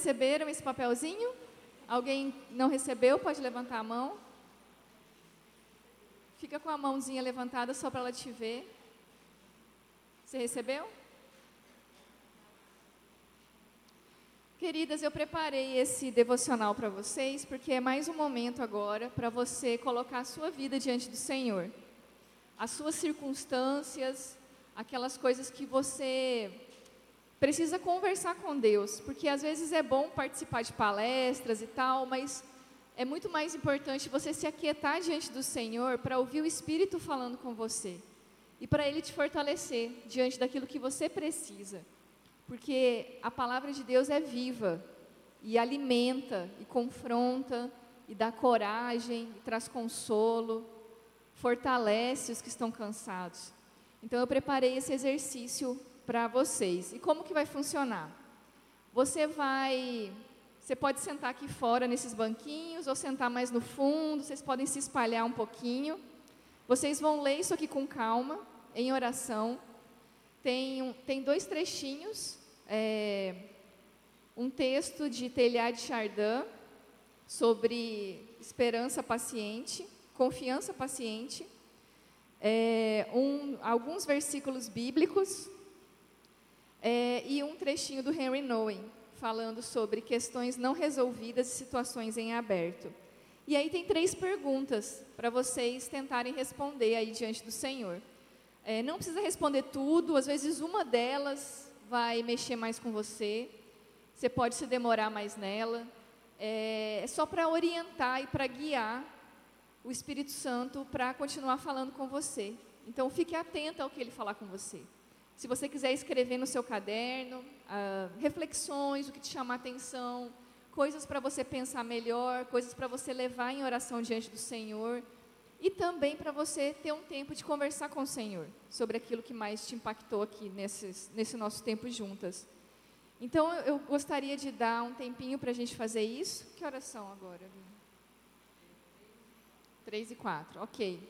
receberam esse papelzinho? Alguém não recebeu? Pode levantar a mão. Fica com a mãozinha levantada só para ela te ver. Você recebeu? Queridas, eu preparei esse devocional para vocês porque é mais um momento agora para você colocar a sua vida diante do Senhor. As suas circunstâncias, aquelas coisas que você precisa conversar com Deus, porque às vezes é bom participar de palestras e tal, mas é muito mais importante você se aquietar diante do Senhor para ouvir o Espírito falando com você e para Ele te fortalecer diante daquilo que você precisa, porque a palavra de Deus é viva e alimenta e confronta e dá coragem e traz consolo, fortalece os que estão cansados. Então eu preparei esse exercício para vocês. E como que vai funcionar? Você vai você pode sentar aqui fora nesses banquinhos ou sentar mais no fundo, vocês podem se espalhar um pouquinho. Vocês vão ler isso aqui com calma, em oração. Tem, um, tem dois trechinhos, é, um texto de Telhar de Chardin sobre esperança paciente, confiança paciente, é, um, alguns versículos bíblicos é, e um trechinho do Henry Nowen falando sobre questões não resolvidas e situações em aberto. E aí tem três perguntas para vocês tentarem responder aí diante do Senhor. É, não precisa responder tudo, às vezes uma delas vai mexer mais com você, você pode se demorar mais nela. É, é só para orientar e para guiar o Espírito Santo para continuar falando com você. Então fique atenta ao que ele falar com você. Se você quiser escrever no seu caderno, uh, reflexões, o que te chama a atenção, coisas para você pensar melhor, coisas para você levar em oração diante do Senhor. E também para você ter um tempo de conversar com o Senhor sobre aquilo que mais te impactou aqui nesses, nesse nosso tempo juntas. Então, eu gostaria de dar um tempinho para a gente fazer isso. Que oração agora? Três e quatro, ok.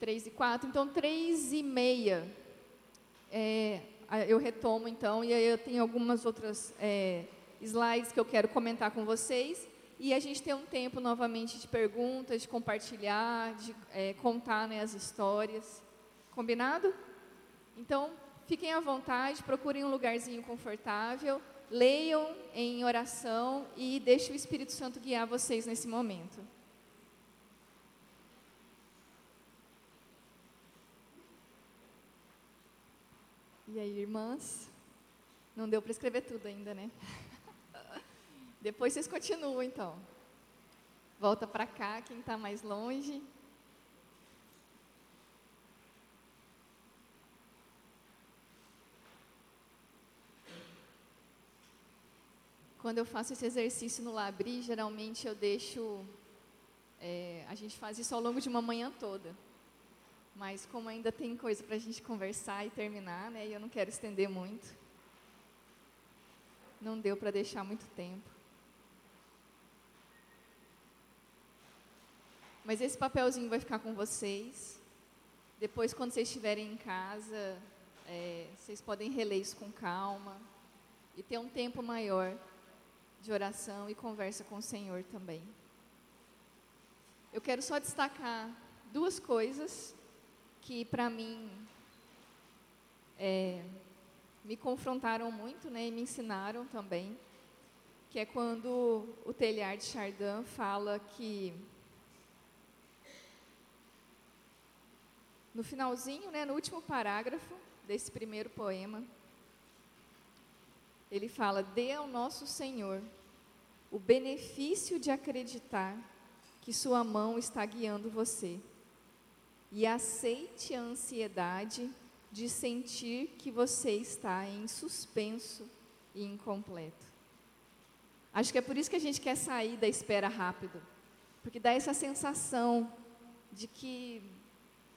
Três e quatro. Então, três e meia é, eu retomo então, e aí eu tenho algumas outras é, slides que eu quero comentar com vocês. E a gente tem um tempo novamente de perguntas, de compartilhar, de é, contar né, as histórias. Combinado? Então, fiquem à vontade, procurem um lugarzinho confortável, leiam em oração e deixem o Espírito Santo guiar vocês nesse momento. E aí, irmãs? Não deu para escrever tudo ainda, né? Depois vocês continuam, então. Volta para cá, quem está mais longe. Quando eu faço esse exercício no Labri, geralmente eu deixo. É, a gente faz isso ao longo de uma manhã toda. Mas como ainda tem coisa para a gente conversar e terminar, né? E eu não quero estender muito. Não deu para deixar muito tempo. Mas esse papelzinho vai ficar com vocês. Depois, quando vocês estiverem em casa, é, vocês podem reler isso com calma e ter um tempo maior de oração e conversa com o Senhor também. Eu quero só destacar duas coisas que para mim é, me confrontaram muito né, e me ensinaram também, que é quando o Telhar de Chardin fala que no finalzinho, né, no último parágrafo desse primeiro poema, ele fala: dê ao nosso Senhor o benefício de acreditar que Sua mão está guiando você e aceite a ansiedade de sentir que você está em suspenso e incompleto. Acho que é por isso que a gente quer sair da espera rápido, porque dá essa sensação de que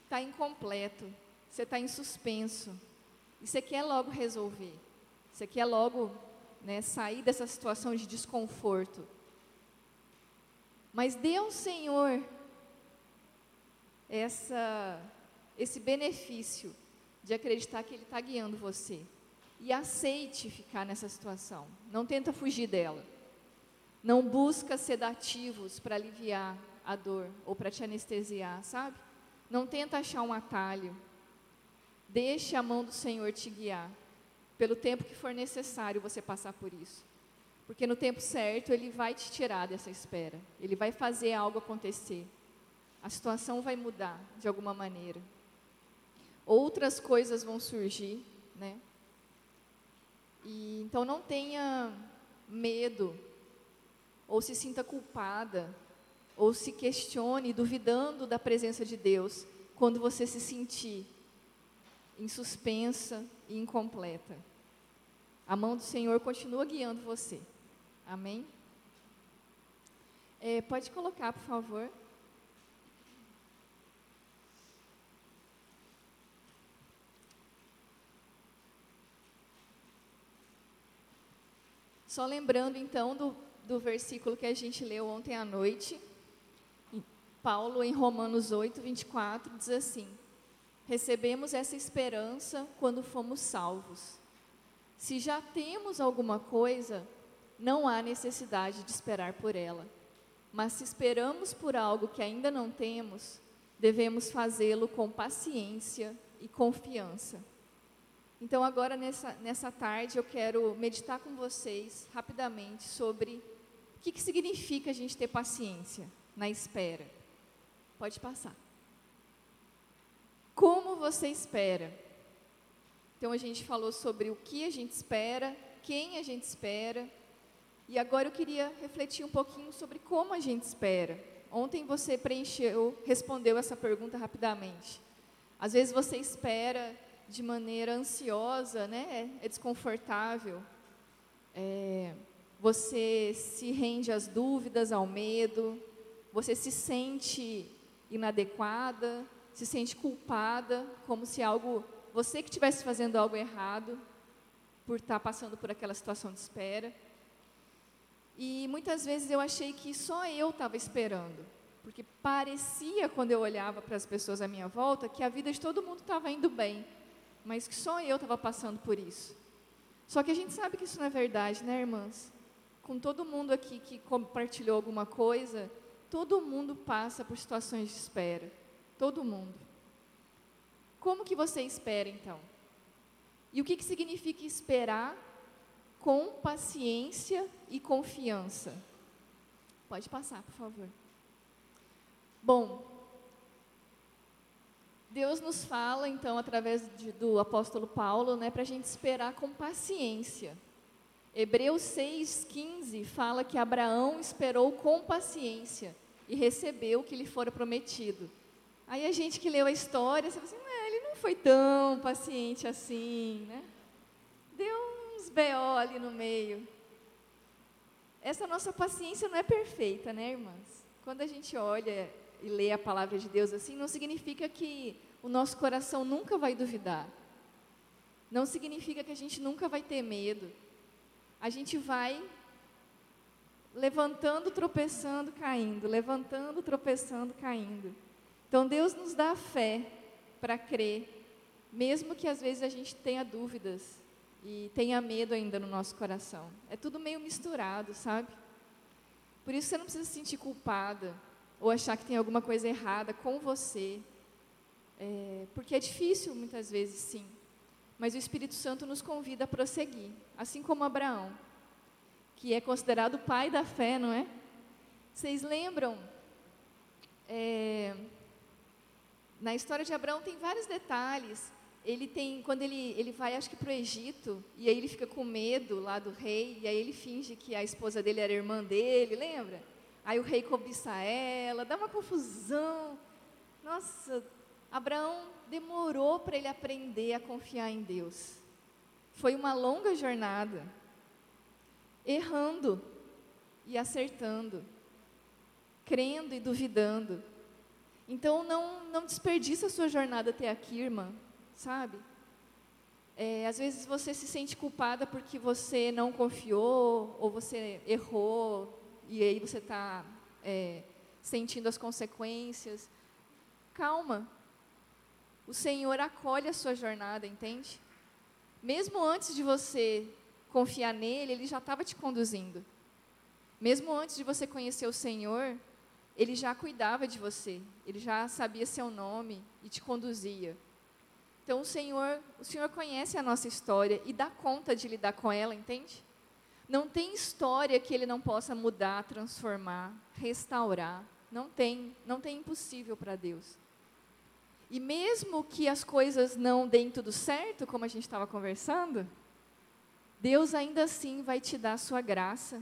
está incompleto, você está em suspenso, e você quer logo resolver, você quer logo né, sair dessa situação de desconforto. Mas dê ao Senhor essa, esse benefício de acreditar que Ele está guiando você. e aceite ficar nessa situação. Não tenta fugir dela. Não busca sedativos para aliviar a dor ou para te anestesiar, sabe? Não tenta achar um atalho. Deixe a mão do Senhor te guiar. Pelo tempo que for necessário você passar por isso. Porque no tempo certo Ele vai te tirar dessa espera. Ele vai fazer algo acontecer. A situação vai mudar de alguma maneira. Outras coisas vão surgir, né? E, então não tenha medo, ou se sinta culpada, ou se questione duvidando da presença de Deus quando você se sentir suspensa e incompleta. A mão do Senhor continua guiando você. Amém? É, pode colocar, por favor. Só lembrando então do, do versículo que a gente leu ontem à noite, Paulo em Romanos 8, 24, diz assim: Recebemos essa esperança quando fomos salvos. Se já temos alguma coisa, não há necessidade de esperar por ela. Mas se esperamos por algo que ainda não temos, devemos fazê-lo com paciência e confiança. Então, agora nessa, nessa tarde, eu quero meditar com vocês rapidamente sobre o que, que significa a gente ter paciência na espera. Pode passar. Como você espera? Então, a gente falou sobre o que a gente espera, quem a gente espera, e agora eu queria refletir um pouquinho sobre como a gente espera. Ontem você preencheu, respondeu essa pergunta rapidamente. Às vezes você espera de maneira ansiosa, né? É, é desconfortável. É, você se rende às dúvidas, ao medo. Você se sente inadequada, se sente culpada, como se algo você que estivesse fazendo algo errado por estar passando por aquela situação de espera. E muitas vezes eu achei que só eu estava esperando, porque parecia quando eu olhava para as pessoas à minha volta que a vida de todo mundo estava indo bem mas que só eu estava passando por isso. Só que a gente sabe que isso não é verdade, né, irmãs? Com todo mundo aqui que compartilhou alguma coisa, todo mundo passa por situações de espera. Todo mundo. Como que você espera, então? E o que, que significa esperar com paciência e confiança? Pode passar, por favor. Bom, Deus nos fala, então, através de, do apóstolo Paulo, né, para a gente esperar com paciência. Hebreus 6,15 fala que Abraão esperou com paciência e recebeu o que lhe fora prometido. Aí a gente que leu a história, você fala assim, ele não foi tão paciente assim, né? Deu uns B.O. ali no meio. Essa nossa paciência não é perfeita, né, irmãs? Quando a gente olha e lê a palavra de Deus assim, não significa que o nosso coração nunca vai duvidar. Não significa que a gente nunca vai ter medo. A gente vai levantando, tropeçando, caindo, levantando, tropeçando, caindo. Então Deus nos dá fé para crer, mesmo que às vezes a gente tenha dúvidas e tenha medo ainda no nosso coração. É tudo meio misturado, sabe? Por isso você não precisa se sentir culpada ou achar que tem alguma coisa errada com você. É, porque é difícil muitas vezes, sim. Mas o Espírito Santo nos convida a prosseguir, assim como Abraão, que é considerado o pai da fé, não é? Vocês lembram? É, na história de Abraão tem vários detalhes. Ele tem, quando ele, ele vai, acho que para o Egito, e aí ele fica com medo lá do rei, e aí ele finge que a esposa dele era irmã dele, lembra? Aí o rei cobiça ela, dá uma confusão. Nossa, Abraão demorou para ele aprender a confiar em Deus. Foi uma longa jornada, errando e acertando, crendo e duvidando. Então não, não desperdiça a sua jornada até aqui, irmã, sabe? É, às vezes você se sente culpada porque você não confiou ou você errou e aí você está é, sentindo as consequências. Calma, o Senhor acolhe a sua jornada, entende? Mesmo antes de você confiar nele, ele já estava te conduzindo. Mesmo antes de você conhecer o Senhor, ele já cuidava de você, ele já sabia seu nome e te conduzia. Então o Senhor, o Senhor conhece a nossa história e dá conta de lidar com ela, entende? Não tem história que ele não possa mudar, transformar, restaurar. Não tem, não tem impossível para Deus. E mesmo que as coisas não deem tudo certo, como a gente estava conversando, Deus ainda assim vai te dar a sua graça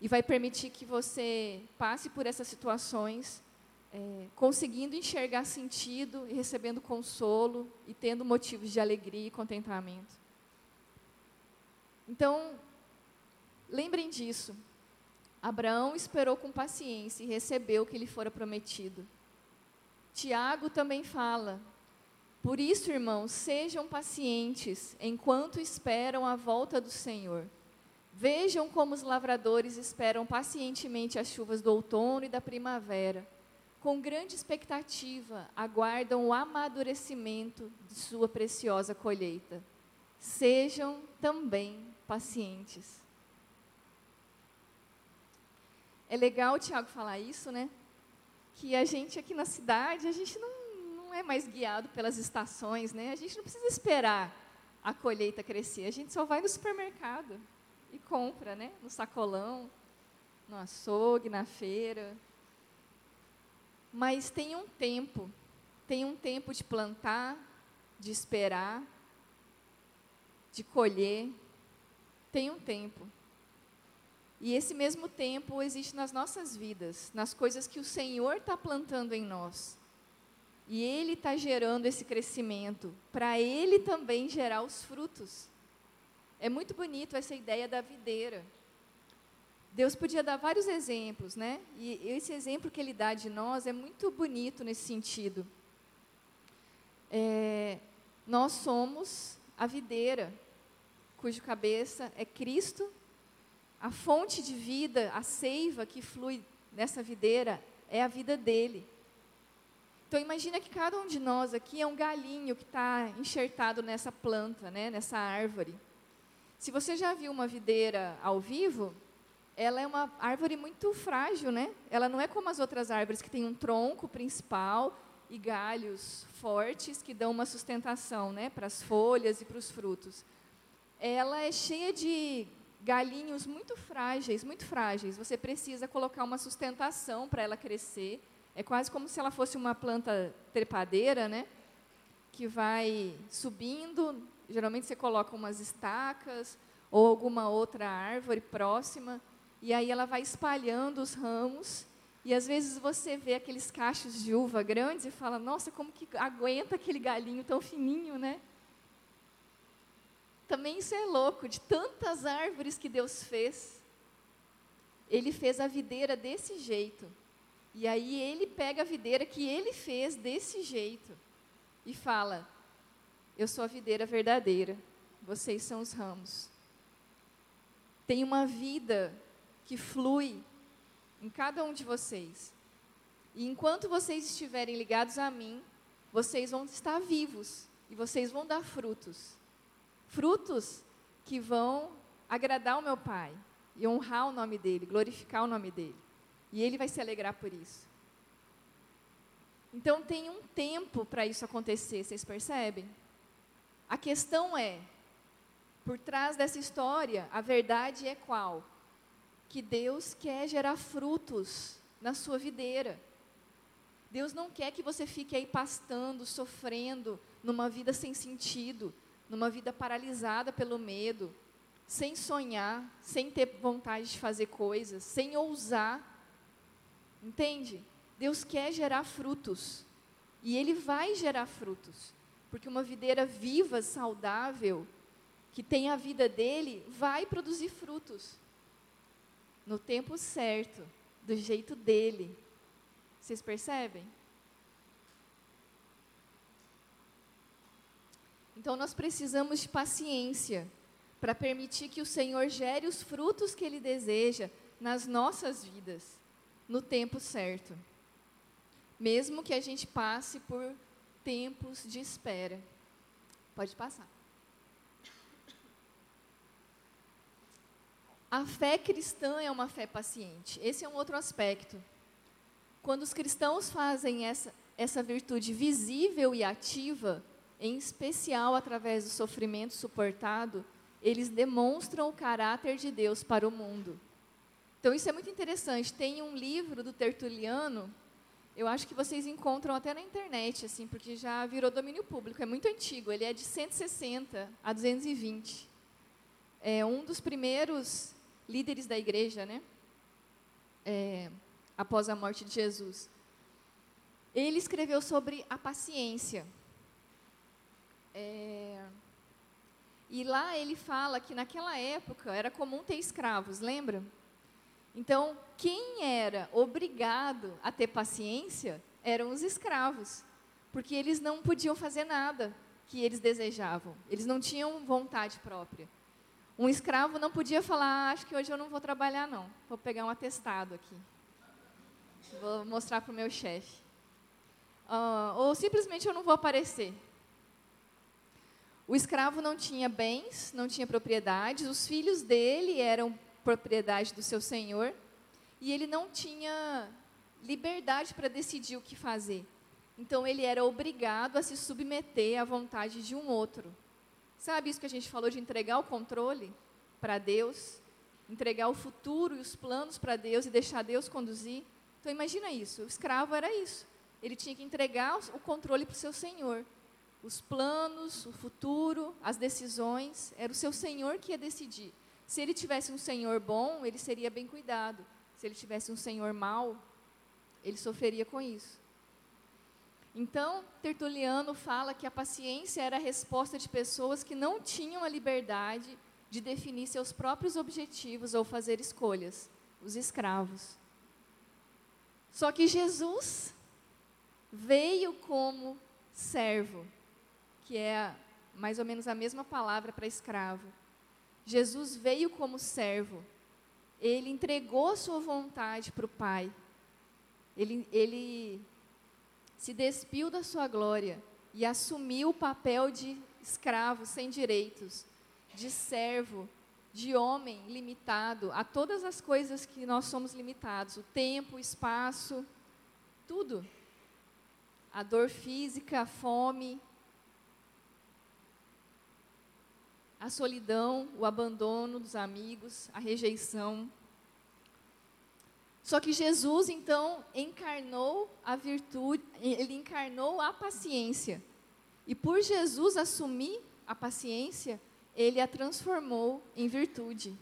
e vai permitir que você passe por essas situações é, conseguindo enxergar sentido e recebendo consolo e tendo motivos de alegria e contentamento. Então, lembrem disso. Abraão esperou com paciência e recebeu o que lhe fora prometido. Tiago também fala: Por isso, irmãos, sejam pacientes enquanto esperam a volta do Senhor. Vejam como os lavradores esperam pacientemente as chuvas do outono e da primavera. Com grande expectativa, aguardam o amadurecimento de sua preciosa colheita. Sejam também pacientes. É legal o Tiago falar isso, né? que a gente aqui na cidade, a gente não, não é mais guiado pelas estações, né? A gente não precisa esperar a colheita crescer, a gente só vai no supermercado e compra, né? No sacolão, no açougue, na feira. Mas tem um tempo, tem um tempo de plantar, de esperar, de colher, tem um tempo. E esse mesmo tempo existe nas nossas vidas, nas coisas que o Senhor está plantando em nós. E Ele está gerando esse crescimento, para Ele também gerar os frutos. É muito bonito essa ideia da videira. Deus podia dar vários exemplos, né? E esse exemplo que Ele dá de nós é muito bonito nesse sentido. É, nós somos a videira, cujo cabeça é Cristo a fonte de vida, a seiva que flui nessa videira é a vida dele. Então imagina que cada um de nós aqui é um galinho que está enxertado nessa planta, né, nessa árvore. Se você já viu uma videira ao vivo, ela é uma árvore muito frágil, né? Ela não é como as outras árvores que tem um tronco principal e galhos fortes que dão uma sustentação, né, para as folhas e para os frutos. Ela é cheia de galinhos muito frágeis, muito frágeis. Você precisa colocar uma sustentação para ela crescer. É quase como se ela fosse uma planta trepadeira, né? Que vai subindo. Geralmente você coloca umas estacas ou alguma outra árvore próxima e aí ela vai espalhando os ramos. E às vezes você vê aqueles cachos de uva grandes e fala: "Nossa, como que aguenta aquele galinho tão fininho, né?" Também isso é louco, de tantas árvores que Deus fez. Ele fez a videira desse jeito. E aí ele pega a videira que ele fez desse jeito e fala: Eu sou a videira verdadeira, vocês são os ramos. Tem uma vida que flui em cada um de vocês. E enquanto vocês estiverem ligados a mim, vocês vão estar vivos e vocês vão dar frutos frutos que vão agradar o meu Pai e honrar o nome dele, glorificar o nome dele. E ele vai se alegrar por isso. Então tem um tempo para isso acontecer, vocês percebem? A questão é, por trás dessa história, a verdade é qual? Que Deus quer gerar frutos na sua videira. Deus não quer que você fique aí pastando, sofrendo, numa vida sem sentido, numa vida paralisada pelo medo, sem sonhar, sem ter vontade de fazer coisas, sem ousar. Entende? Deus quer gerar frutos. E Ele vai gerar frutos. Porque uma videira viva, saudável, que tem a vida dele, vai produzir frutos. No tempo certo, do jeito dele. Vocês percebem? Então nós precisamos de paciência para permitir que o Senhor gere os frutos que ele deseja nas nossas vidas, no tempo certo. Mesmo que a gente passe por tempos de espera. Pode passar. A fé cristã é uma fé paciente. Esse é um outro aspecto. Quando os cristãos fazem essa, essa virtude visível e ativa, em especial através do sofrimento suportado, eles demonstram o caráter de Deus para o mundo. Então, isso é muito interessante. Tem um livro do Tertuliano, eu acho que vocês encontram até na internet, assim, porque já virou domínio público, é muito antigo, ele é de 160 a 220. É um dos primeiros líderes da igreja, né? É, após a morte de Jesus. Ele escreveu sobre a paciência. É, e lá ele fala que naquela época era comum ter escravos, lembra? Então, quem era obrigado a ter paciência eram os escravos, porque eles não podiam fazer nada que eles desejavam, eles não tinham vontade própria. Um escravo não podia falar, ah, acho que hoje eu não vou trabalhar não, vou pegar um atestado aqui, vou mostrar para o meu chefe. Uh, ou simplesmente eu não vou aparecer. O escravo não tinha bens, não tinha propriedades, os filhos dele eram propriedade do seu senhor, e ele não tinha liberdade para decidir o que fazer. Então ele era obrigado a se submeter à vontade de um outro. Sabe isso que a gente falou de entregar o controle para Deus, entregar o futuro e os planos para Deus e deixar Deus conduzir? Então imagina isso, o escravo era isso. Ele tinha que entregar o controle para o seu senhor. Os planos, o futuro, as decisões, era o seu senhor que ia decidir. Se ele tivesse um senhor bom, ele seria bem cuidado. Se ele tivesse um senhor mau, ele sofreria com isso. Então, Tertuliano fala que a paciência era a resposta de pessoas que não tinham a liberdade de definir seus próprios objetivos ou fazer escolhas, os escravos. Só que Jesus veio como servo, que é mais ou menos a mesma palavra para escravo. Jesus veio como servo, ele entregou sua vontade para o Pai, ele, ele se despiu da sua glória e assumiu o papel de escravo sem direitos, de servo, de homem limitado a todas as coisas que nós somos limitados: o tempo, o espaço, tudo. A dor física, a fome, a solidão, o abandono dos amigos, a rejeição. Só que Jesus, então, encarnou a virtude, ele encarnou a paciência. E por Jesus assumir a paciência, ele a transformou em virtude.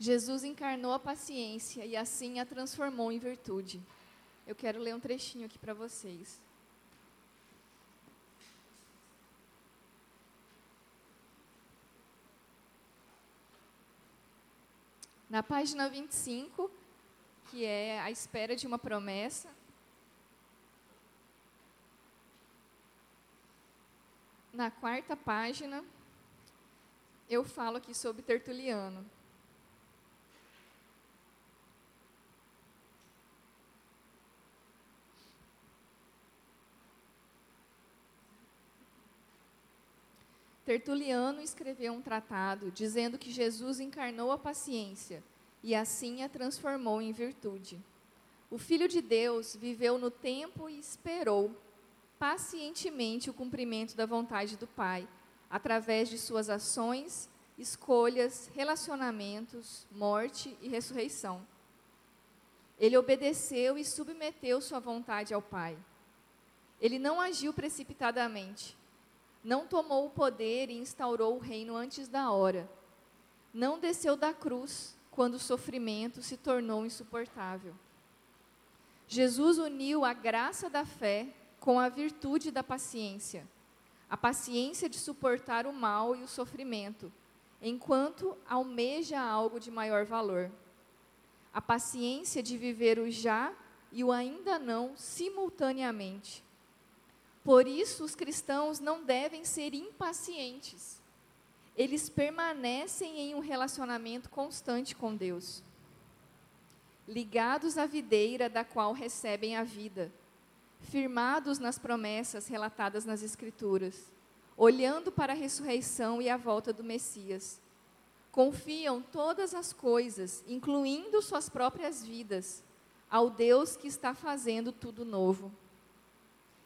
Jesus encarnou a paciência e assim a transformou em virtude. Eu quero ler um trechinho aqui para vocês. Na página 25, que é a espera de uma promessa, na quarta página, eu falo aqui sobre Tertuliano. Tertuliano escreveu um tratado dizendo que Jesus encarnou a paciência e assim a transformou em virtude. O Filho de Deus viveu no tempo e esperou pacientemente o cumprimento da vontade do Pai, através de suas ações, escolhas, relacionamentos, morte e ressurreição. Ele obedeceu e submeteu sua vontade ao Pai. Ele não agiu precipitadamente não tomou o poder e instaurou o reino antes da hora. Não desceu da cruz quando o sofrimento se tornou insuportável. Jesus uniu a graça da fé com a virtude da paciência, a paciência de suportar o mal e o sofrimento, enquanto almeja algo de maior valor. A paciência de viver o já e o ainda não simultaneamente por isso, os cristãos não devem ser impacientes. Eles permanecem em um relacionamento constante com Deus, ligados à videira da qual recebem a vida, firmados nas promessas relatadas nas Escrituras, olhando para a ressurreição e a volta do Messias. confiam todas as coisas, incluindo suas próprias vidas, ao Deus que está fazendo tudo novo.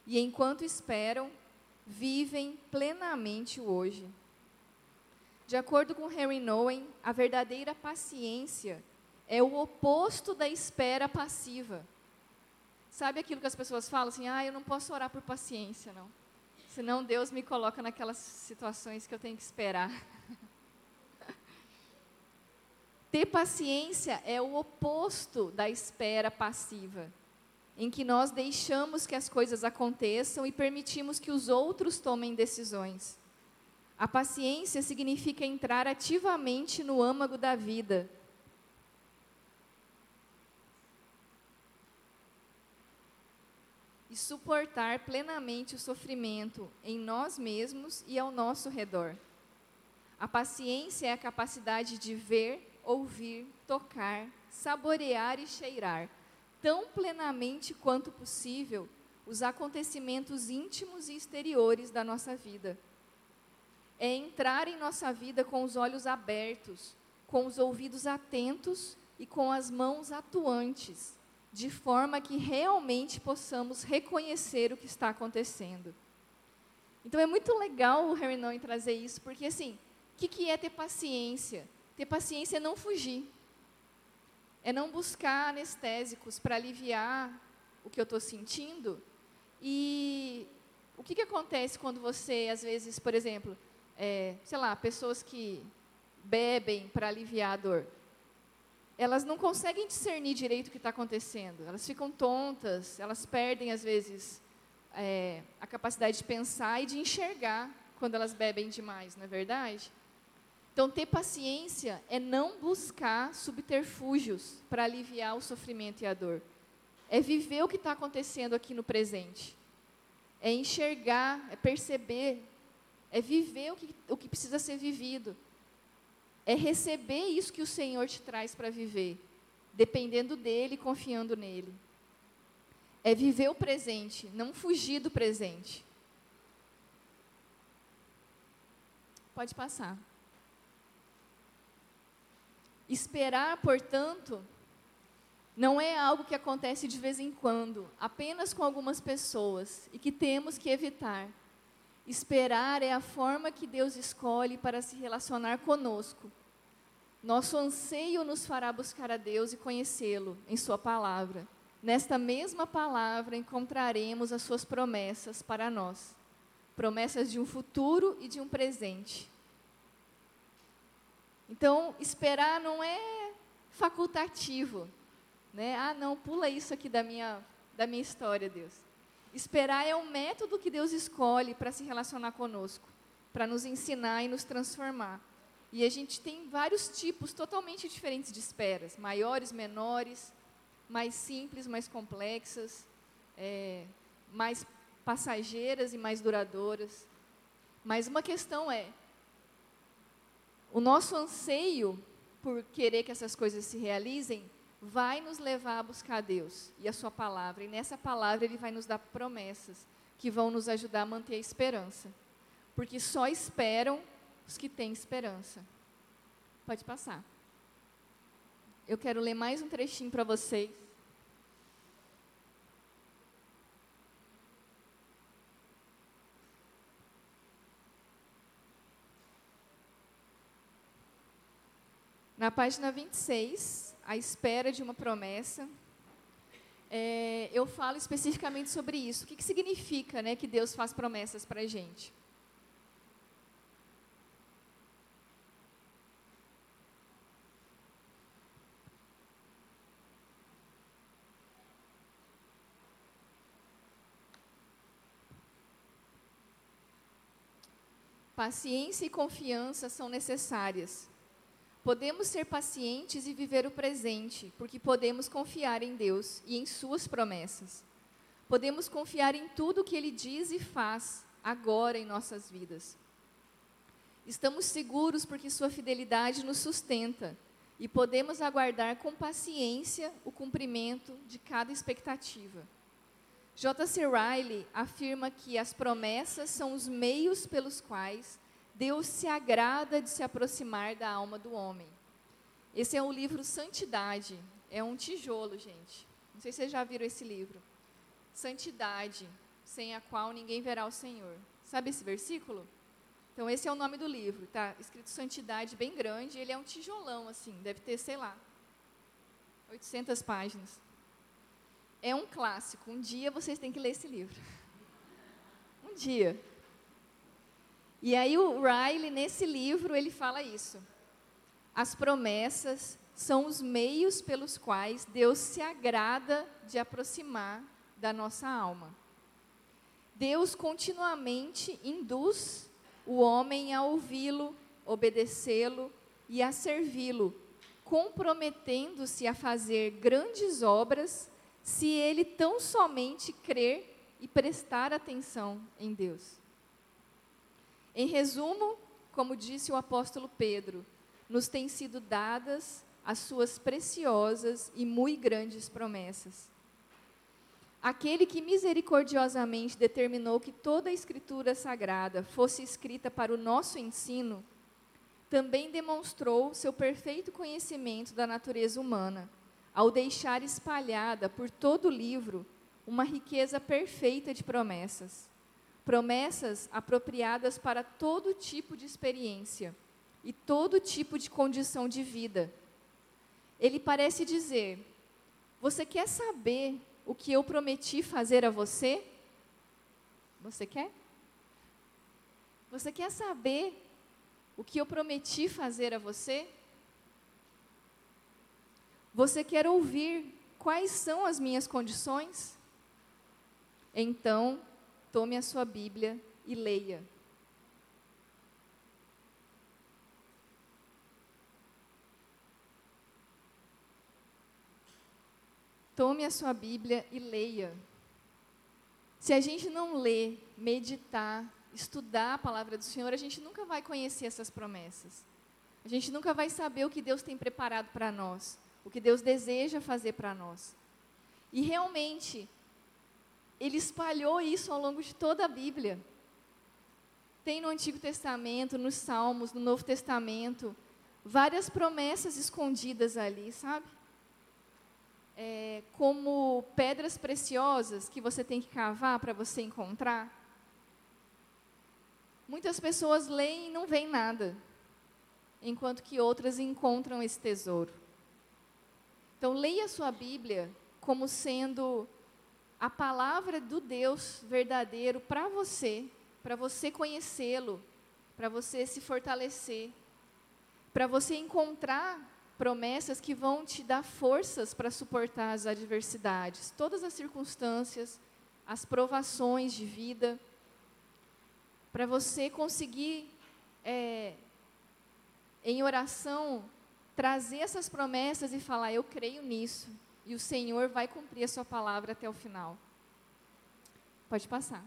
E enquanto esperam, vivem plenamente o hoje. De acordo com Henry Nowen, a verdadeira paciência é o oposto da espera passiva. Sabe aquilo que as pessoas falam assim: ah, eu não posso orar por paciência, não. Senão Deus me coloca naquelas situações que eu tenho que esperar. Ter paciência é o oposto da espera passiva, em que nós deixamos que as coisas aconteçam e permitimos que os outros tomem decisões. A paciência significa entrar ativamente no âmago da vida, e suportar plenamente o sofrimento em nós mesmos e ao nosso redor. A paciência é a capacidade de ver, ouvir, tocar, saborear e cheirar, tão plenamente quanto possível, os acontecimentos íntimos e exteriores da nossa vida. É entrar em nossa vida com os olhos abertos, com os ouvidos atentos e com as mãos atuantes de forma que realmente possamos reconhecer o que está acontecendo. Então é muito legal o Harry Noy trazer isso, porque assim, o que, que é ter paciência? Ter paciência é não fugir, é não buscar anestésicos para aliviar o que eu estou sentindo. E o que, que acontece quando você, às vezes, por exemplo, é, sei lá, pessoas que bebem para aliviar a dor elas não conseguem discernir direito o que está acontecendo. Elas ficam tontas, elas perdem, às vezes, é, a capacidade de pensar e de enxergar quando elas bebem demais, não é verdade? Então, ter paciência é não buscar subterfúgios para aliviar o sofrimento e a dor. É viver o que está acontecendo aqui no presente. É enxergar, é perceber, é viver o que, o que precisa ser vivido é receber isso que o Senhor te traz para viver, dependendo dele, confiando nele. É viver o presente, não fugir do presente. Pode passar. Esperar, portanto, não é algo que acontece de vez em quando, apenas com algumas pessoas e que temos que evitar. Esperar é a forma que Deus escolhe para se relacionar conosco. Nosso anseio nos fará buscar a Deus e conhecê-lo em Sua palavra. Nesta mesma palavra encontraremos as Suas promessas para nós promessas de um futuro e de um presente. Então, esperar não é facultativo, né? Ah, não, pula isso aqui da minha da minha história, Deus. Esperar é o método que Deus escolhe para se relacionar conosco, para nos ensinar e nos transformar. E a gente tem vários tipos totalmente diferentes de esperas, maiores, menores, mais simples, mais complexas, é, mais passageiras e mais duradouras. Mas uma questão é, o nosso anseio por querer que essas coisas se realizem vai nos levar a buscar Deus e a Sua palavra. E nessa palavra Ele vai nos dar promessas que vão nos ajudar a manter a esperança. Porque só esperam os que têm esperança. Pode passar. Eu quero ler mais um trechinho para vocês. Na página 26, a espera de uma promessa, é, eu falo especificamente sobre isso. O que, que significa né, que Deus faz promessas para a gente? Paciência e confiança são necessárias. Podemos ser pacientes e viver o presente, porque podemos confiar em Deus e em Suas promessas. Podemos confiar em tudo que Ele diz e faz agora em nossas vidas. Estamos seguros porque Sua fidelidade nos sustenta e podemos aguardar com paciência o cumprimento de cada expectativa. J.C. Riley afirma que as promessas são os meios pelos quais Deus se agrada de se aproximar da alma do homem. Esse é o livro Santidade. É um tijolo, gente. Não sei se vocês já viram esse livro. Santidade, sem a qual ninguém verá o Senhor. Sabe esse versículo? Então, esse é o nome do livro, tá? Escrito Santidade, bem grande. Ele é um tijolão, assim, deve ter, sei lá, 800 páginas. É um clássico. Um dia vocês têm que ler esse livro. Um dia. E aí o Riley, nesse livro, ele fala isso. As promessas são os meios pelos quais Deus se agrada de aproximar da nossa alma. Deus continuamente induz o homem a ouvi-lo, obedecê-lo e a servi-lo, comprometendo-se a fazer grandes obras se ele tão somente crer e prestar atenção em Deus. Em resumo, como disse o apóstolo Pedro, nos têm sido dadas as suas preciosas e muito grandes promessas. Aquele que misericordiosamente determinou que toda a Escritura sagrada fosse escrita para o nosso ensino, também demonstrou seu perfeito conhecimento da natureza humana, ao deixar espalhada por todo o livro uma riqueza perfeita de promessas. Promessas apropriadas para todo tipo de experiência e todo tipo de condição de vida. Ele parece dizer: Você quer saber o que eu prometi fazer a você? Você quer? Você quer saber o que eu prometi fazer a você? Você quer ouvir quais são as minhas condições? Então, tome a sua Bíblia e leia. Tome a sua Bíblia e leia. Se a gente não ler, meditar, estudar a palavra do Senhor, a gente nunca vai conhecer essas promessas. A gente nunca vai saber o que Deus tem preparado para nós, o que Deus deseja fazer para nós. E realmente, Ele espalhou isso ao longo de toda a Bíblia. Tem no Antigo Testamento, nos Salmos, no Novo Testamento, várias promessas escondidas ali, sabe? É, como pedras preciosas que você tem que cavar para você encontrar. Muitas pessoas leem e não veem nada, enquanto que outras encontram esse tesouro. Então, leia a sua Bíblia como sendo a palavra do Deus verdadeiro para você, para você conhecê-lo, para você se fortalecer, para você encontrar promessas que vão te dar forças para suportar as adversidades, todas as circunstâncias, as provações de vida para você conseguir, é, em oração, trazer essas promessas e falar: Eu creio nisso, e o Senhor vai cumprir a sua palavra até o final. Pode passar.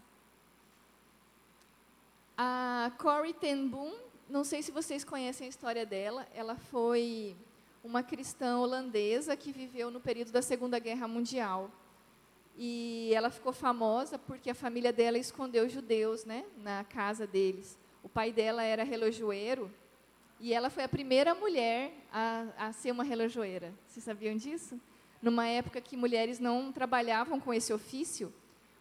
A Corrie ten Boom, não sei se vocês conhecem a história dela, ela foi uma cristã holandesa que viveu no período da Segunda Guerra Mundial. E ela ficou famosa porque a família dela escondeu judeus né, na casa deles. O pai dela era relojoeiro e ela foi a primeira mulher a, a ser uma relojoeira. Vocês sabiam disso? Numa época que mulheres não trabalhavam com esse ofício,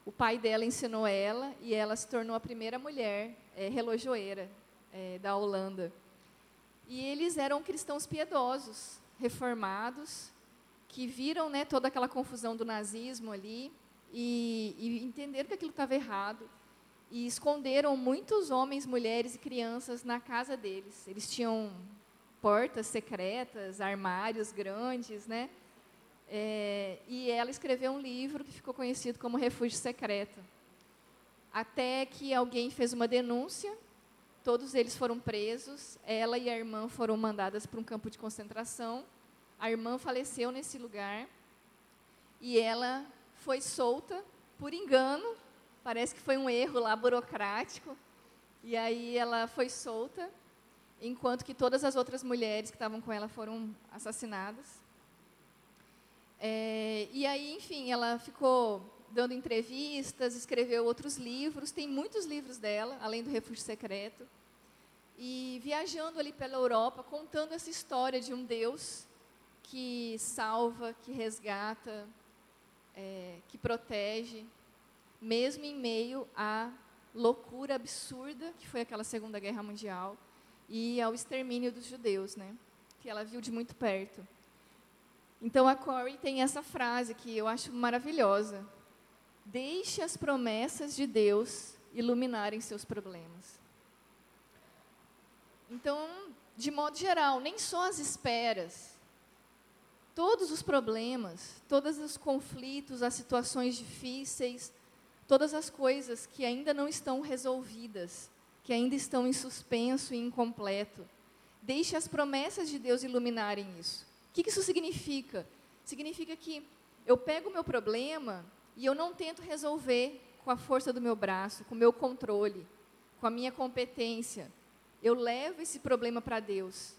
o pai dela ensinou ela e ela se tornou a primeira mulher é, relojoeira é, da Holanda. E eles eram cristãos piedosos, reformados, que viram né, toda aquela confusão do nazismo ali e, e entenderam que aquilo estava errado e esconderam muitos homens, mulheres e crianças na casa deles. Eles tinham portas secretas, armários grandes, né? É, e ela escreveu um livro que ficou conhecido como Refúgio Secreto. Até que alguém fez uma denúncia, todos eles foram presos, ela e a irmã foram mandadas para um campo de concentração a irmã faleceu nesse lugar e ela foi solta por engano, parece que foi um erro lá burocrático. E aí ela foi solta, enquanto que todas as outras mulheres que estavam com ela foram assassinadas. É, e aí, enfim, ela ficou dando entrevistas, escreveu outros livros, tem muitos livros dela, além do Refúgio Secreto. e viajando ali pela Europa, contando essa história de um Deus que salva, que resgata, é, que protege, mesmo em meio à loucura absurda que foi aquela Segunda Guerra Mundial e ao extermínio dos judeus, né? Que ela viu de muito perto. Então a Corey tem essa frase que eu acho maravilhosa: Deixe as promessas de Deus iluminarem seus problemas. Então, de modo geral, nem só as esperas, todos os problemas, todos os conflitos, as situações difíceis, todas as coisas que ainda não estão resolvidas, que ainda estão em suspenso e incompleto. Deixe as promessas de Deus iluminarem isso. O que isso significa? Significa que eu pego o meu problema e eu não tento resolver com a força do meu braço, com o meu controle, com a minha competência. Eu levo esse problema para Deus.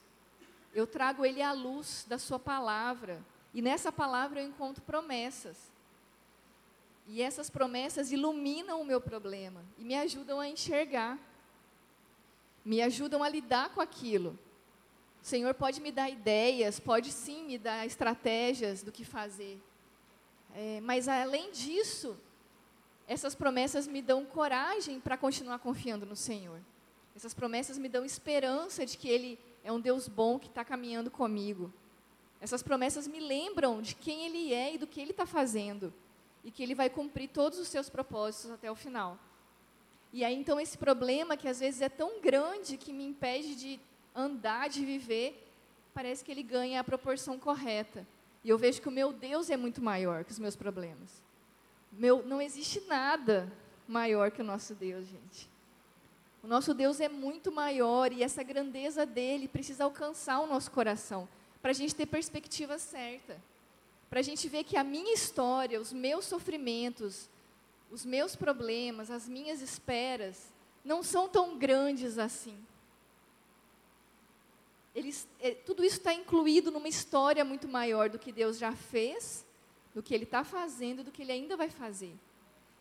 Eu trago ele à luz da Sua palavra. E nessa palavra eu encontro promessas. E essas promessas iluminam o meu problema e me ajudam a enxergar, me ajudam a lidar com aquilo. O Senhor pode me dar ideias, pode sim me dar estratégias do que fazer. É, mas além disso, essas promessas me dão coragem para continuar confiando no Senhor. Essas promessas me dão esperança de que Ele é um Deus bom que está caminhando comigo. Essas promessas me lembram de quem Ele é e do que Ele está fazendo e que ele vai cumprir todos os seus propósitos até o final. E aí então esse problema que às vezes é tão grande que me impede de andar, de viver, parece que ele ganha a proporção correta. E eu vejo que o meu Deus é muito maior que os meus problemas. Meu, não existe nada maior que o nosso Deus, gente. O nosso Deus é muito maior e essa grandeza dele precisa alcançar o nosso coração para a gente ter perspectiva certa para a gente ver que a minha história, os meus sofrimentos, os meus problemas, as minhas esperas, não são tão grandes assim. Eles, é, tudo isso está incluído numa história muito maior do que Deus já fez, do que Ele está fazendo, do que Ele ainda vai fazer.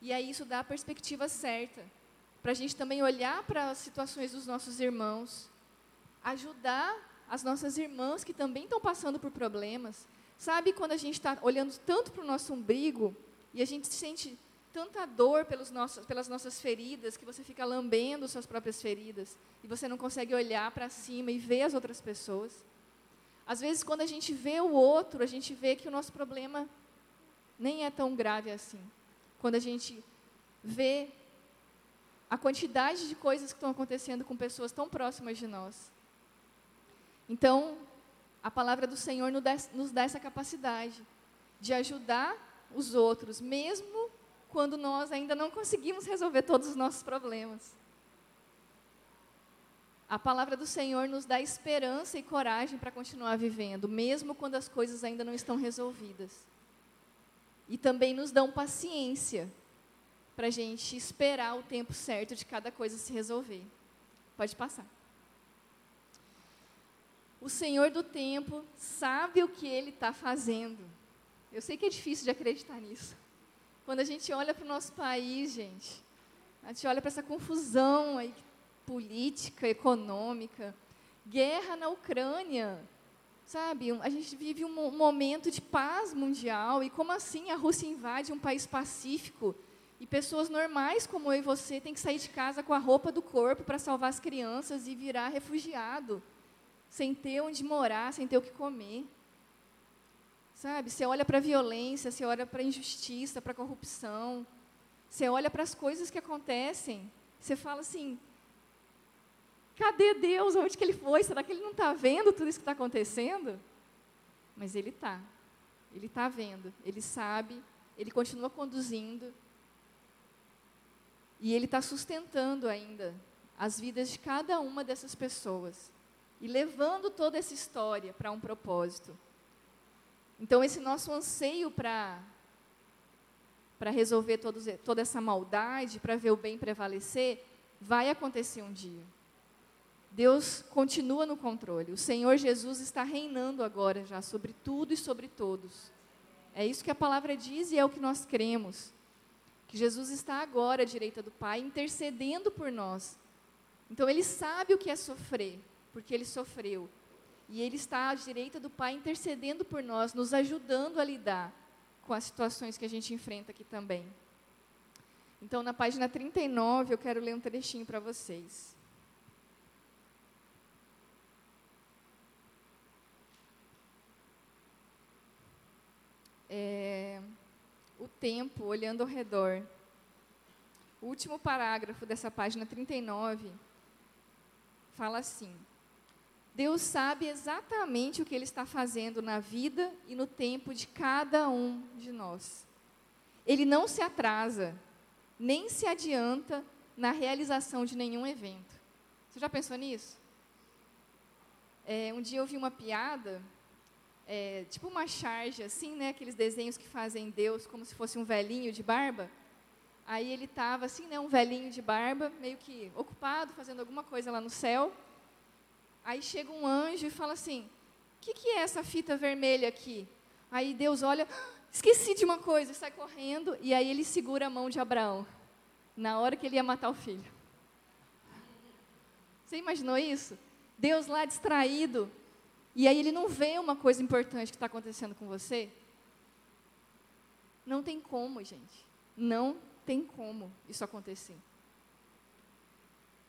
E aí isso dá a perspectiva certa, para a gente também olhar para as situações dos nossos irmãos, ajudar as nossas irmãs que também estão passando por problemas, Sabe quando a gente está olhando tanto para o nosso umbigo e a gente sente tanta dor pelos nossos, pelas nossas feridas que você fica lambendo suas próprias feridas e você não consegue olhar para cima e ver as outras pessoas? Às vezes, quando a gente vê o outro, a gente vê que o nosso problema nem é tão grave assim. Quando a gente vê a quantidade de coisas que estão acontecendo com pessoas tão próximas de nós. Então, a palavra do Senhor nos dá essa capacidade de ajudar os outros, mesmo quando nós ainda não conseguimos resolver todos os nossos problemas. A palavra do Senhor nos dá esperança e coragem para continuar vivendo, mesmo quando as coisas ainda não estão resolvidas. E também nos dão paciência para a gente esperar o tempo certo de cada coisa se resolver. Pode passar. O Senhor do tempo sabe o que Ele está fazendo. Eu sei que é difícil de acreditar nisso. Quando a gente olha para o nosso país, gente, a gente olha para essa confusão aí, política, econômica, guerra na Ucrânia, sabe? A gente vive um momento de paz mundial e como assim a Rússia invade um país pacífico e pessoas normais como eu e você têm que sair de casa com a roupa do corpo para salvar as crianças e virar refugiado? sem ter onde morar, sem ter o que comer. Sabe? Você olha para a violência, você olha para a injustiça, para a corrupção, você olha para as coisas que acontecem, você fala assim: cadê Deus? Onde que ele foi? Será que ele não está vendo tudo isso que está acontecendo? Mas ele está. Ele está vendo, ele sabe, ele continua conduzindo. E ele está sustentando ainda as vidas de cada uma dessas pessoas e levando toda essa história para um propósito. Então, esse nosso anseio para para resolver todos, toda essa maldade, para ver o bem prevalecer, vai acontecer um dia. Deus continua no controle. O Senhor Jesus está reinando agora já sobre tudo e sobre todos. É isso que a palavra diz e é o que nós cremos. Que Jesus está agora à direita do Pai, intercedendo por nós, Então ele sabe o que é sofrer, porque ele sofreu. E ele está à direita do Pai intercedendo por nós, nos ajudando a lidar com as situações que a gente enfrenta aqui também. Então, na página 39, eu quero ler um trechinho para vocês. É, o tempo olhando ao redor. O último parágrafo dessa página 39 fala assim: Deus sabe exatamente o que Ele está fazendo na vida e no tempo de cada um de nós. Ele não se atrasa, nem se adianta na realização de nenhum evento. Você já pensou nisso? É, um dia eu vi uma piada, é, tipo uma charge, assim, né? Aqueles desenhos que fazem Deus como se fosse um velhinho de barba. Aí ele estava assim, né? Um velhinho de barba, meio que ocupado, fazendo alguma coisa lá no céu. Aí chega um anjo e fala assim: O que, que é essa fita vermelha aqui? Aí Deus olha, ah, esqueci de uma coisa, sai correndo, e aí ele segura a mão de Abraão, na hora que ele ia matar o filho. Você imaginou isso? Deus lá distraído, e aí ele não vê uma coisa importante que está acontecendo com você? Não tem como, gente. Não tem como isso acontecer.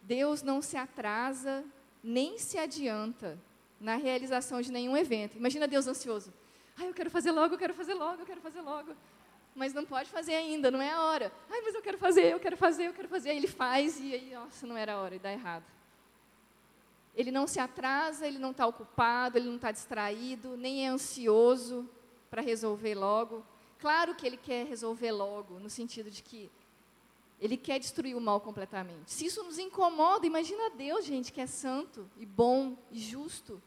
Deus não se atrasa nem se adianta na realização de nenhum evento. Imagina Deus ansioso. Ai, eu quero fazer logo, eu quero fazer logo, eu quero fazer logo. Mas não pode fazer ainda, não é a hora. Ai, mas eu quero fazer, eu quero fazer, eu quero fazer. Aí ele faz e aí, nossa, não era a hora e dá errado. Ele não se atrasa, ele não está ocupado, ele não está distraído, nem é ansioso para resolver logo. Claro que ele quer resolver logo, no sentido de que ele quer destruir o mal completamente. Se isso nos incomoda, imagina Deus, gente, que é santo e bom e justo.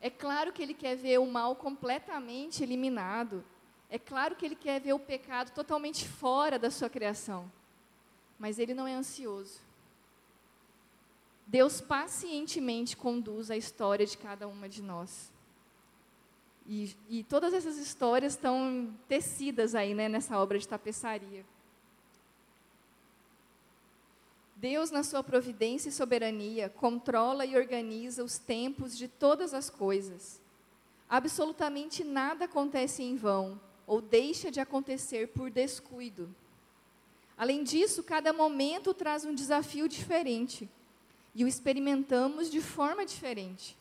É claro que ele quer ver o mal completamente eliminado. É claro que ele quer ver o pecado totalmente fora da sua criação. Mas ele não é ansioso. Deus pacientemente conduz a história de cada uma de nós. E, e todas essas histórias estão tecidas aí, né, nessa obra de tapeçaria. Deus, na sua providência e soberania, controla e organiza os tempos de todas as coisas. Absolutamente nada acontece em vão ou deixa de acontecer por descuido. Além disso, cada momento traz um desafio diferente e o experimentamos de forma diferente.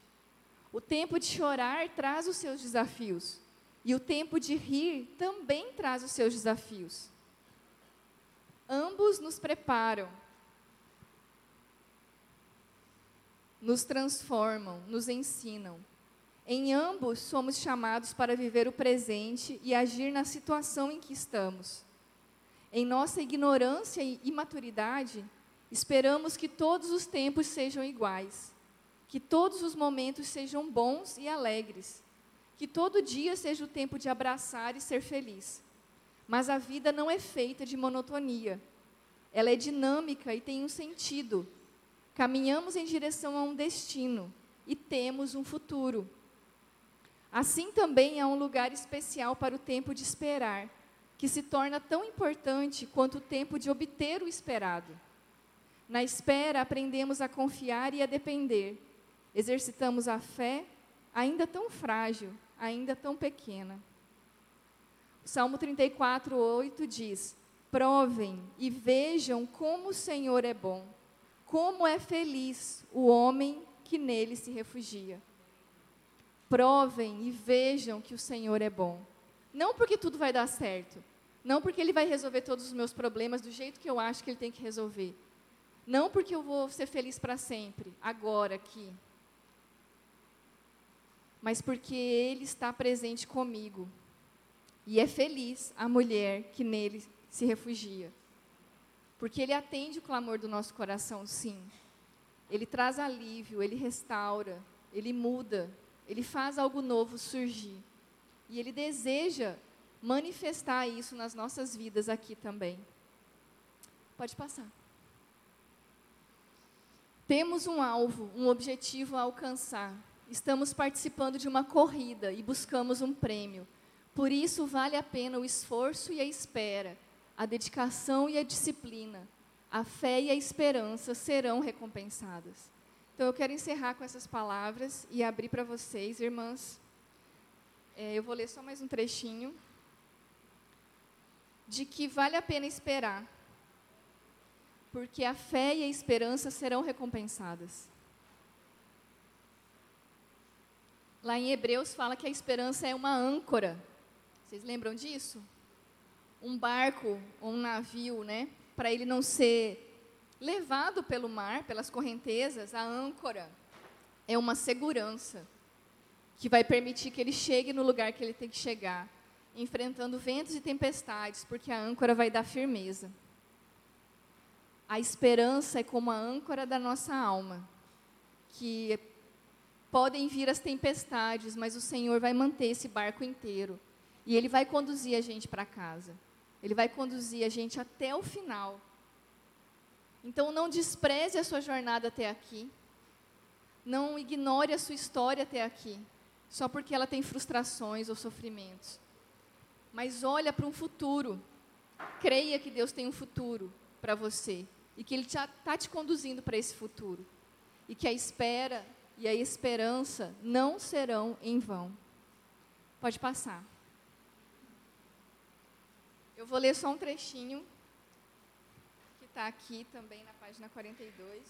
O tempo de chorar traz os seus desafios e o tempo de rir também traz os seus desafios. Ambos nos preparam nos transformam, nos ensinam. Em ambos somos chamados para viver o presente e agir na situação em que estamos. Em nossa ignorância e imaturidade, esperamos que todos os tempos sejam iguais, que todos os momentos sejam bons e alegres, que todo dia seja o tempo de abraçar e ser feliz. Mas a vida não é feita de monotonia. Ela é dinâmica e tem um sentido Caminhamos em direção a um destino e temos um futuro. Assim também há um lugar especial para o tempo de esperar, que se torna tão importante quanto o tempo de obter o esperado. Na espera, aprendemos a confiar e a depender. Exercitamos a fé, ainda tão frágil, ainda tão pequena. O Salmo 34, 8 diz: Provem e vejam como o Senhor é bom como é feliz o homem que nele se refugia. Provem e vejam que o Senhor é bom. Não porque tudo vai dar certo. Não porque Ele vai resolver todos os meus problemas do jeito que eu acho que Ele tem que resolver. Não porque eu vou ser feliz para sempre, agora, aqui. Mas porque Ele está presente comigo. E é feliz a mulher que nele se refugia. Porque Ele atende o clamor do nosso coração, sim. Ele traz alívio, Ele restaura, Ele muda, Ele faz algo novo surgir. E Ele deseja manifestar isso nas nossas vidas aqui também. Pode passar. Temos um alvo, um objetivo a alcançar. Estamos participando de uma corrida e buscamos um prêmio. Por isso, vale a pena o esforço e a espera a dedicação e a disciplina, a fé e a esperança serão recompensadas. Então eu quero encerrar com essas palavras e abrir para vocês, irmãs. É, eu vou ler só mais um trechinho. De que vale a pena esperar, porque a fé e a esperança serão recompensadas. Lá em Hebreus fala que a esperança é uma âncora. Vocês lembram disso? Um barco ou um navio, né? Para ele não ser levado pelo mar, pelas correntezas, a âncora é uma segurança que vai permitir que ele chegue no lugar que ele tem que chegar, enfrentando ventos e tempestades, porque a âncora vai dar firmeza. A esperança é como a âncora da nossa alma, que podem vir as tempestades, mas o Senhor vai manter esse barco inteiro. E Ele vai conduzir a gente para casa. Ele vai conduzir a gente até o final. Então, não despreze a sua jornada até aqui. Não ignore a sua história até aqui, só porque ela tem frustrações ou sofrimentos. Mas olha para um futuro. Creia que Deus tem um futuro para você e que Ele está te conduzindo para esse futuro. E que a espera e a esperança não serão em vão. Pode passar. Eu vou ler só um trechinho que está aqui também na página 42.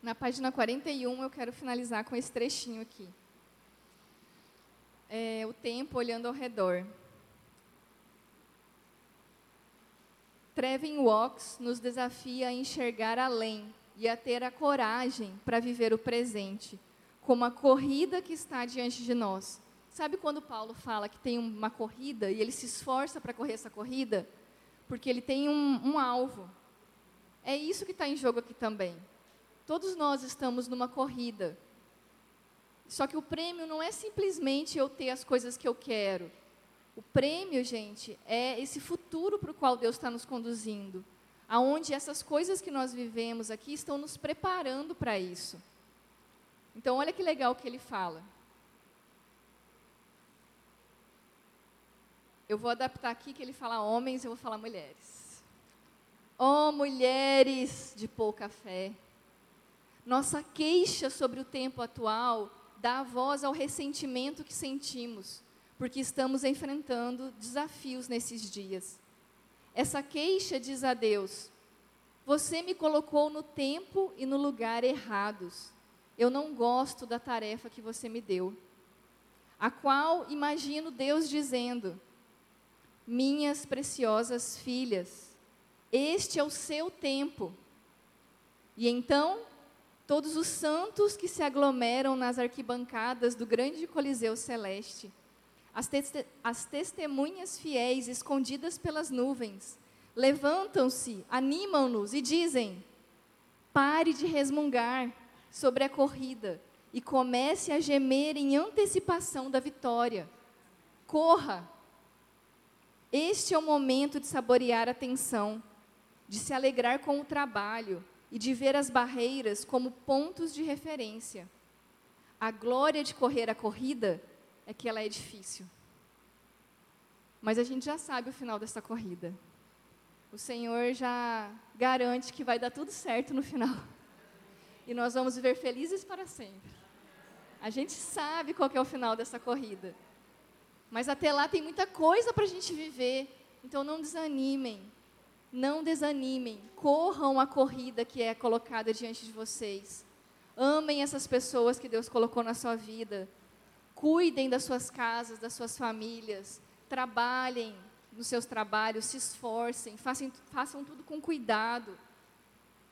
Na página 41, eu quero finalizar com esse trechinho aqui. É, o tempo olhando ao redor. Trevin Walks nos desafia a enxergar além e a ter a coragem para viver o presente, como a corrida que está diante de nós. Sabe quando Paulo fala que tem uma corrida e ele se esforça para correr essa corrida? Porque ele tem um, um alvo. É isso que está em jogo aqui também. Todos nós estamos numa corrida. Só que o prêmio não é simplesmente eu ter as coisas que eu quero. O prêmio, gente, é esse futuro para o qual Deus está nos conduzindo. Aonde essas coisas que nós vivemos aqui estão nos preparando para isso. Então, olha que legal que ele fala. Eu vou adaptar aqui que ele fala homens, eu vou falar mulheres. Oh, mulheres de pouca fé. Nossa queixa sobre o tempo atual dá voz ao ressentimento que sentimos, porque estamos enfrentando desafios nesses dias. Essa queixa diz a Deus: Você me colocou no tempo e no lugar errados. Eu não gosto da tarefa que você me deu. A qual imagino Deus dizendo: Minhas preciosas filhas, este é o seu tempo. E então todos os santos que se aglomeram nas arquibancadas do grande Coliseu Celeste, as, te as testemunhas fiéis escondidas pelas nuvens, levantam-se, animam-nos e dizem: pare de resmungar sobre a corrida e comece a gemer em antecipação da vitória. Corra! Este é o momento de saborear a tensão, de se alegrar com o trabalho e de ver as barreiras como pontos de referência. A glória de correr a corrida é que ela é difícil. Mas a gente já sabe o final dessa corrida. O Senhor já garante que vai dar tudo certo no final. E nós vamos viver felizes para sempre. A gente sabe qual é o final dessa corrida. Mas até lá tem muita coisa para a gente viver. Então não desanimem. Não desanimem, corram a corrida que é colocada diante de vocês. Amem essas pessoas que Deus colocou na sua vida. Cuidem das suas casas, das suas famílias. Trabalhem nos seus trabalhos, se esforcem, façam, façam tudo com cuidado.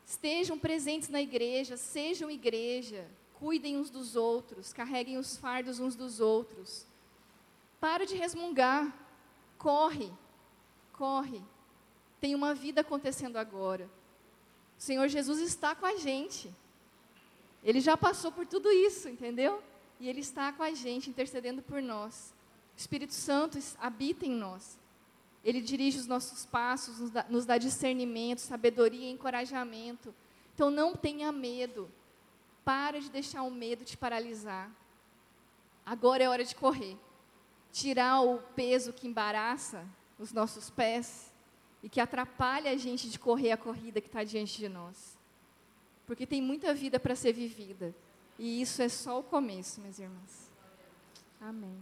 Estejam presentes na igreja, sejam igreja. Cuidem uns dos outros, carreguem os fardos uns dos outros. Para de resmungar. Corre, corre tem uma vida acontecendo agora. O Senhor Jesus está com a gente. Ele já passou por tudo isso, entendeu? E Ele está com a gente, intercedendo por nós. O Espírito Santo habita em nós. Ele dirige os nossos passos, nos dá, nos dá discernimento, sabedoria e encorajamento. Então não tenha medo. Para de deixar o medo te paralisar. Agora é hora de correr. Tirar o peso que embaraça os nossos pés e que atrapalha a gente de correr a corrida que está diante de nós. Porque tem muita vida para ser vivida. E isso é só o começo, meus irmãos. Amém.